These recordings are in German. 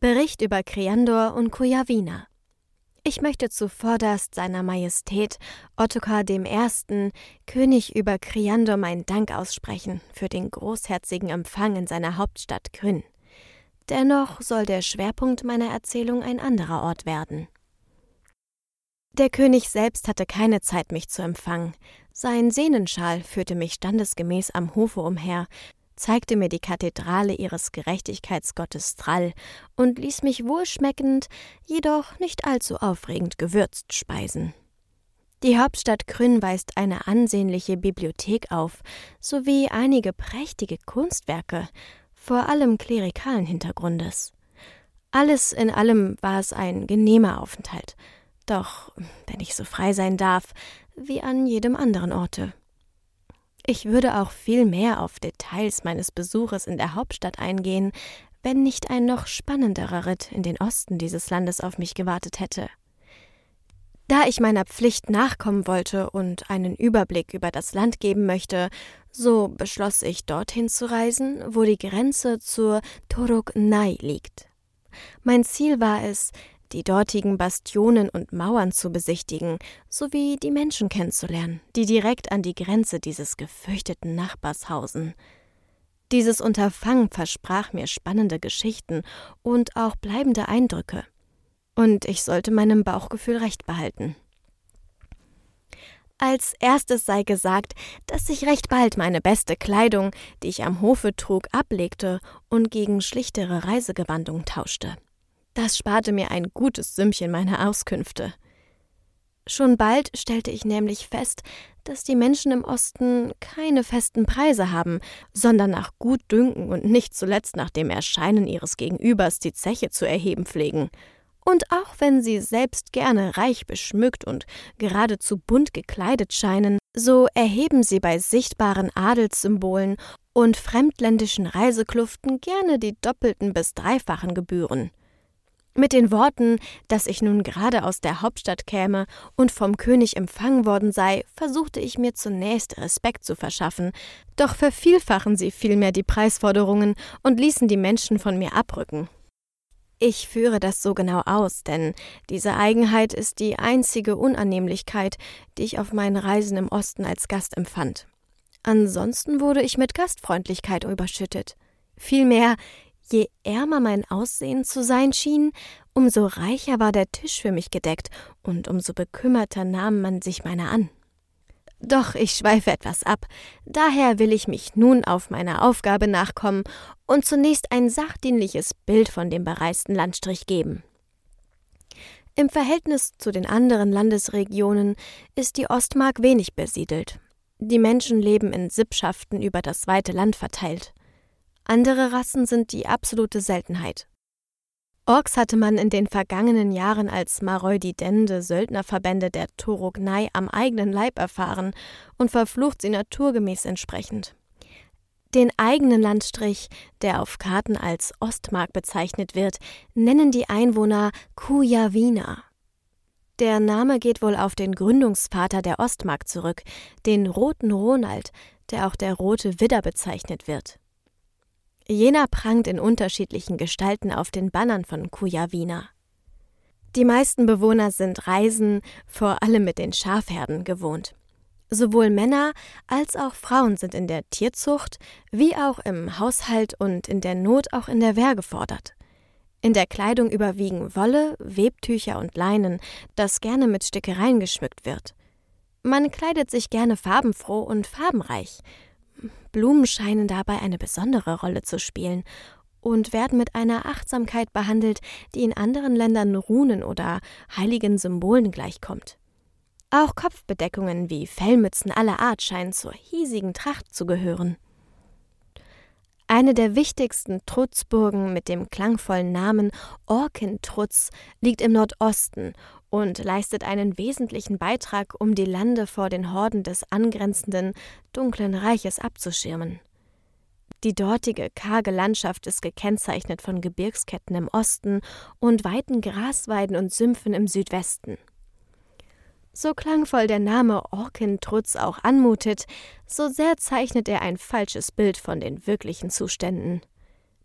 Bericht über Kriandor und Kujawina. Ich möchte zuvorderst seiner Majestät Ottokar I., König über Kriandor, meinen Dank aussprechen für den großherzigen Empfang in seiner Hauptstadt Kryn. Dennoch soll der Schwerpunkt meiner Erzählung ein anderer Ort werden. Der König selbst hatte keine Zeit, mich zu empfangen. Sein Sehnenschal führte mich standesgemäß am Hofe umher, zeigte mir die Kathedrale ihres Gerechtigkeitsgottes Thrall und ließ mich wohlschmeckend, jedoch nicht allzu aufregend gewürzt speisen. Die Hauptstadt Kryn weist eine ansehnliche Bibliothek auf, sowie einige prächtige Kunstwerke, vor allem klerikalen Hintergrundes. Alles in allem war es ein genehmer Aufenthalt, doch, wenn ich so frei sein darf, wie an jedem anderen Orte. Ich würde auch viel mehr auf Details meines Besuches in der Hauptstadt eingehen, wenn nicht ein noch spannenderer Ritt in den Osten dieses Landes auf mich gewartet hätte. Da ich meiner Pflicht nachkommen wollte und einen Überblick über das Land geben möchte, so beschloss ich dorthin zu reisen, wo die Grenze zur Torok Nai liegt. Mein Ziel war es, die dortigen Bastionen und Mauern zu besichtigen, sowie die Menschen kennenzulernen, die direkt an die Grenze dieses gefürchteten Nachbars hausen. Dieses Unterfangen versprach mir spannende Geschichten und auch bleibende Eindrücke. Und ich sollte meinem Bauchgefühl recht behalten. Als erstes sei gesagt, dass ich recht bald meine beste Kleidung, die ich am Hofe trug, ablegte und gegen schlichtere Reisegewandung tauschte. Das sparte mir ein gutes Sümmchen meiner Auskünfte. Schon bald stellte ich nämlich fest, dass die Menschen im Osten keine festen Preise haben, sondern nach Gutdünken und nicht zuletzt nach dem Erscheinen ihres Gegenübers die Zeche zu erheben pflegen. Und auch wenn sie selbst gerne reich beschmückt und geradezu bunt gekleidet scheinen, so erheben sie bei sichtbaren Adelssymbolen und fremdländischen Reisekluften gerne die doppelten bis dreifachen Gebühren. Mit den Worten, dass ich nun gerade aus der Hauptstadt käme und vom König empfangen worden sei, versuchte ich mir zunächst Respekt zu verschaffen, doch vervielfachen sie vielmehr die Preisforderungen und ließen die Menschen von mir abrücken. Ich führe das so genau aus, denn diese Eigenheit ist die einzige Unannehmlichkeit, die ich auf meinen Reisen im Osten als Gast empfand. Ansonsten wurde ich mit Gastfreundlichkeit überschüttet. Vielmehr, Je ärmer mein Aussehen zu sein schien, umso reicher war der Tisch für mich gedeckt und umso bekümmerter nahm man sich meiner an. Doch ich schweife etwas ab, daher will ich mich nun auf meine Aufgabe nachkommen und zunächst ein sachdienliches Bild von dem bereisten Landstrich geben. Im Verhältnis zu den anderen Landesregionen ist die Ostmark wenig besiedelt. Die Menschen leben in Sippschaften über das weite Land verteilt. Andere Rassen sind die absolute Seltenheit. Orks hatte man in den vergangenen Jahren als maroididende Söldnerverbände der Turugnai am eigenen Leib erfahren und verflucht sie naturgemäß entsprechend. Den eigenen Landstrich, der auf Karten als Ostmark bezeichnet wird, nennen die Einwohner Kujawina. Der Name geht wohl auf den Gründungsvater der Ostmark zurück, den Roten Ronald, der auch der Rote Widder bezeichnet wird. Jener prangt in unterschiedlichen Gestalten auf den Bannern von Kujawina. Die meisten Bewohner sind Reisen, vor allem mit den Schafherden, gewohnt. Sowohl Männer als auch Frauen sind in der Tierzucht wie auch im Haushalt und in der Not auch in der Wehr gefordert. In der Kleidung überwiegen Wolle, Webtücher und Leinen, das gerne mit Stickereien geschmückt wird. Man kleidet sich gerne farbenfroh und farbenreich, Blumen scheinen dabei eine besondere Rolle zu spielen und werden mit einer Achtsamkeit behandelt, die in anderen Ländern Runen oder heiligen Symbolen gleichkommt. Auch Kopfbedeckungen wie Fellmützen aller Art scheinen zur hiesigen Tracht zu gehören. Eine der wichtigsten Trutzburgen mit dem klangvollen Namen Orkentrutz liegt im Nordosten und leistet einen wesentlichen Beitrag, um die Lande vor den Horden des angrenzenden dunklen Reiches abzuschirmen. Die dortige karge Landschaft ist gekennzeichnet von Gebirgsketten im Osten und weiten Grasweiden und Sümpfen im Südwesten. So klangvoll der Name Orkentrutz auch anmutet, so sehr zeichnet er ein falsches Bild von den wirklichen Zuständen.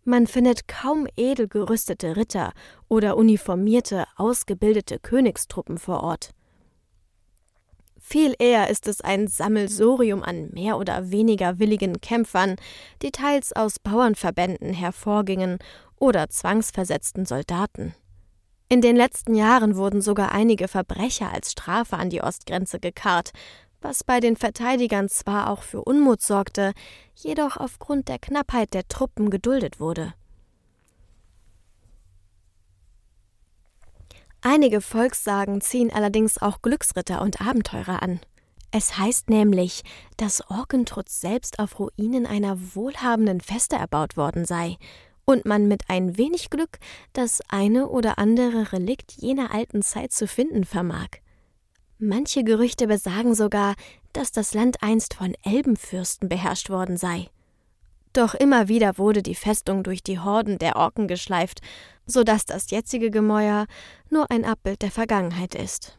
Man findet kaum edel gerüstete Ritter oder uniformierte, ausgebildete Königstruppen vor Ort. Viel eher ist es ein Sammelsurium an mehr oder weniger willigen Kämpfern, die teils aus Bauernverbänden hervorgingen oder zwangsversetzten Soldaten. In den letzten Jahren wurden sogar einige Verbrecher als Strafe an die Ostgrenze gekarrt, was bei den Verteidigern zwar auch für Unmut sorgte, jedoch aufgrund der Knappheit der Truppen geduldet wurde. Einige Volkssagen ziehen allerdings auch Glücksritter und Abenteurer an. Es heißt nämlich, dass Orkentrutz selbst auf Ruinen einer wohlhabenden Feste erbaut worden sei und man mit ein wenig Glück das eine oder andere Relikt jener alten Zeit zu finden vermag. Manche Gerüchte besagen sogar, dass das Land einst von Elbenfürsten beherrscht worden sei. Doch immer wieder wurde die Festung durch die Horden der Orken geschleift, so dass das jetzige Gemäuer nur ein Abbild der Vergangenheit ist.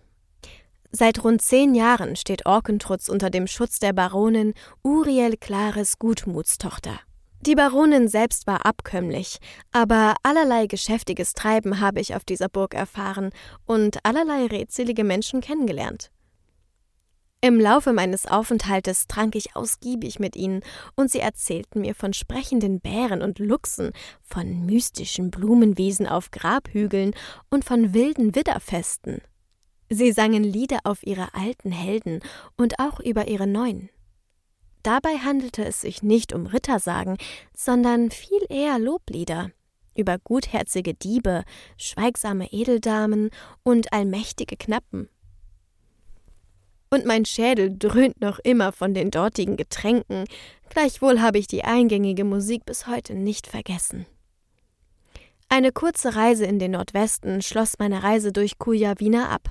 Seit rund zehn Jahren steht Orkentrutz unter dem Schutz der Baronin Uriel Clares Gutmutstochter. Die Baronin selbst war abkömmlich, aber allerlei geschäftiges Treiben habe ich auf dieser Burg erfahren und allerlei redselige Menschen kennengelernt. Im Laufe meines Aufenthaltes trank ich ausgiebig mit ihnen, und sie erzählten mir von sprechenden Bären und Luchsen, von mystischen Blumenwesen auf Grabhügeln und von wilden Widderfesten. Sie sangen Lieder auf ihre alten Helden und auch über ihre neuen. Dabei handelte es sich nicht um Rittersagen, sondern viel eher Loblieder über gutherzige Diebe, schweigsame Edeldamen und allmächtige Knappen und mein Schädel dröhnt noch immer von den dortigen Getränken, gleichwohl habe ich die eingängige Musik bis heute nicht vergessen. Eine kurze Reise in den Nordwesten schloss meine Reise durch Kujawina ab.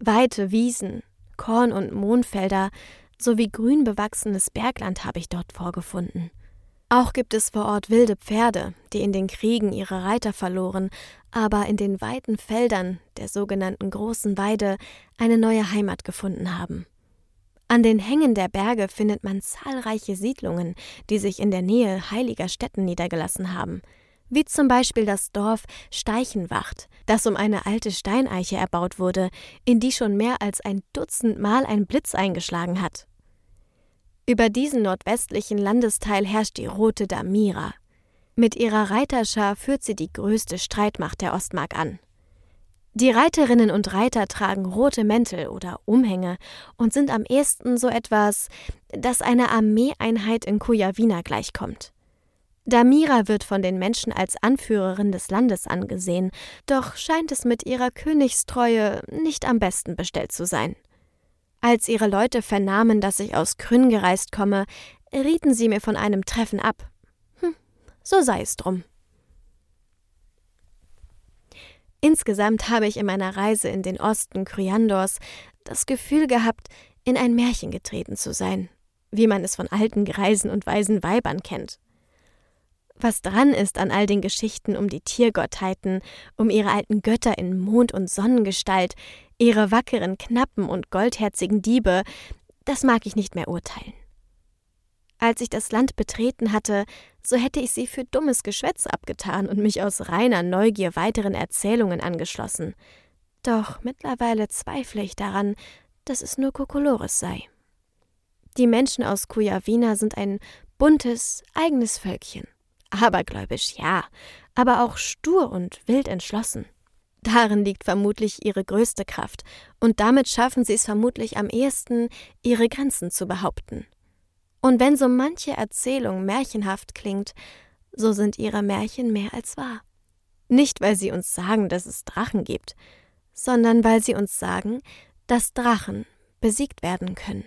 Weite Wiesen, Korn- und Mohnfelder sowie grün bewachsenes Bergland habe ich dort vorgefunden. Auch gibt es vor Ort wilde Pferde, die in den Kriegen ihre Reiter verloren, aber in den weiten Feldern der sogenannten großen Weide eine neue Heimat gefunden haben. An den Hängen der Berge findet man zahlreiche Siedlungen, die sich in der Nähe heiliger Städten niedergelassen haben, wie zum Beispiel das Dorf Steichenwacht, das um eine alte Steineiche erbaut wurde, in die schon mehr als ein Dutzend Mal ein Blitz eingeschlagen hat. Über diesen nordwestlichen Landesteil herrscht die Rote Damira. Mit ihrer Reiterschar führt sie die größte Streitmacht der Ostmark an. Die Reiterinnen und Reiter tragen rote Mäntel oder Umhänge und sind am ehesten so etwas, das einer Armeeeinheit in Kujawina gleichkommt. Damira wird von den Menschen als Anführerin des Landes angesehen, doch scheint es mit ihrer Königstreue nicht am besten bestellt zu sein. Als ihre Leute vernahmen, dass ich aus Krünn gereist komme, rieten sie mir von einem Treffen ab. Hm, so sei es drum. Insgesamt habe ich in meiner Reise in den Osten Kryandors das Gefühl gehabt, in ein Märchen getreten zu sein, wie man es von alten Greisen und weisen Weibern kennt. Was dran ist an all den Geschichten um die Tiergottheiten, um ihre alten Götter in Mond- und Sonnengestalt, ihre wackeren Knappen und goldherzigen Diebe, das mag ich nicht mehr urteilen. Als ich das Land betreten hatte, so hätte ich sie für dummes Geschwätz abgetan und mich aus reiner Neugier weiteren Erzählungen angeschlossen. Doch mittlerweile zweifle ich daran, dass es nur Kokolores sei. Die Menschen aus Kujawina sind ein buntes, eigenes Völkchen. Abergläubisch, ja, aber auch stur und wild entschlossen. Darin liegt vermutlich ihre größte Kraft, und damit schaffen sie es vermutlich am ehesten, ihre Grenzen zu behaupten. Und wenn so manche Erzählung märchenhaft klingt, so sind ihre Märchen mehr als wahr. Nicht, weil sie uns sagen, dass es Drachen gibt, sondern weil sie uns sagen, dass Drachen besiegt werden können.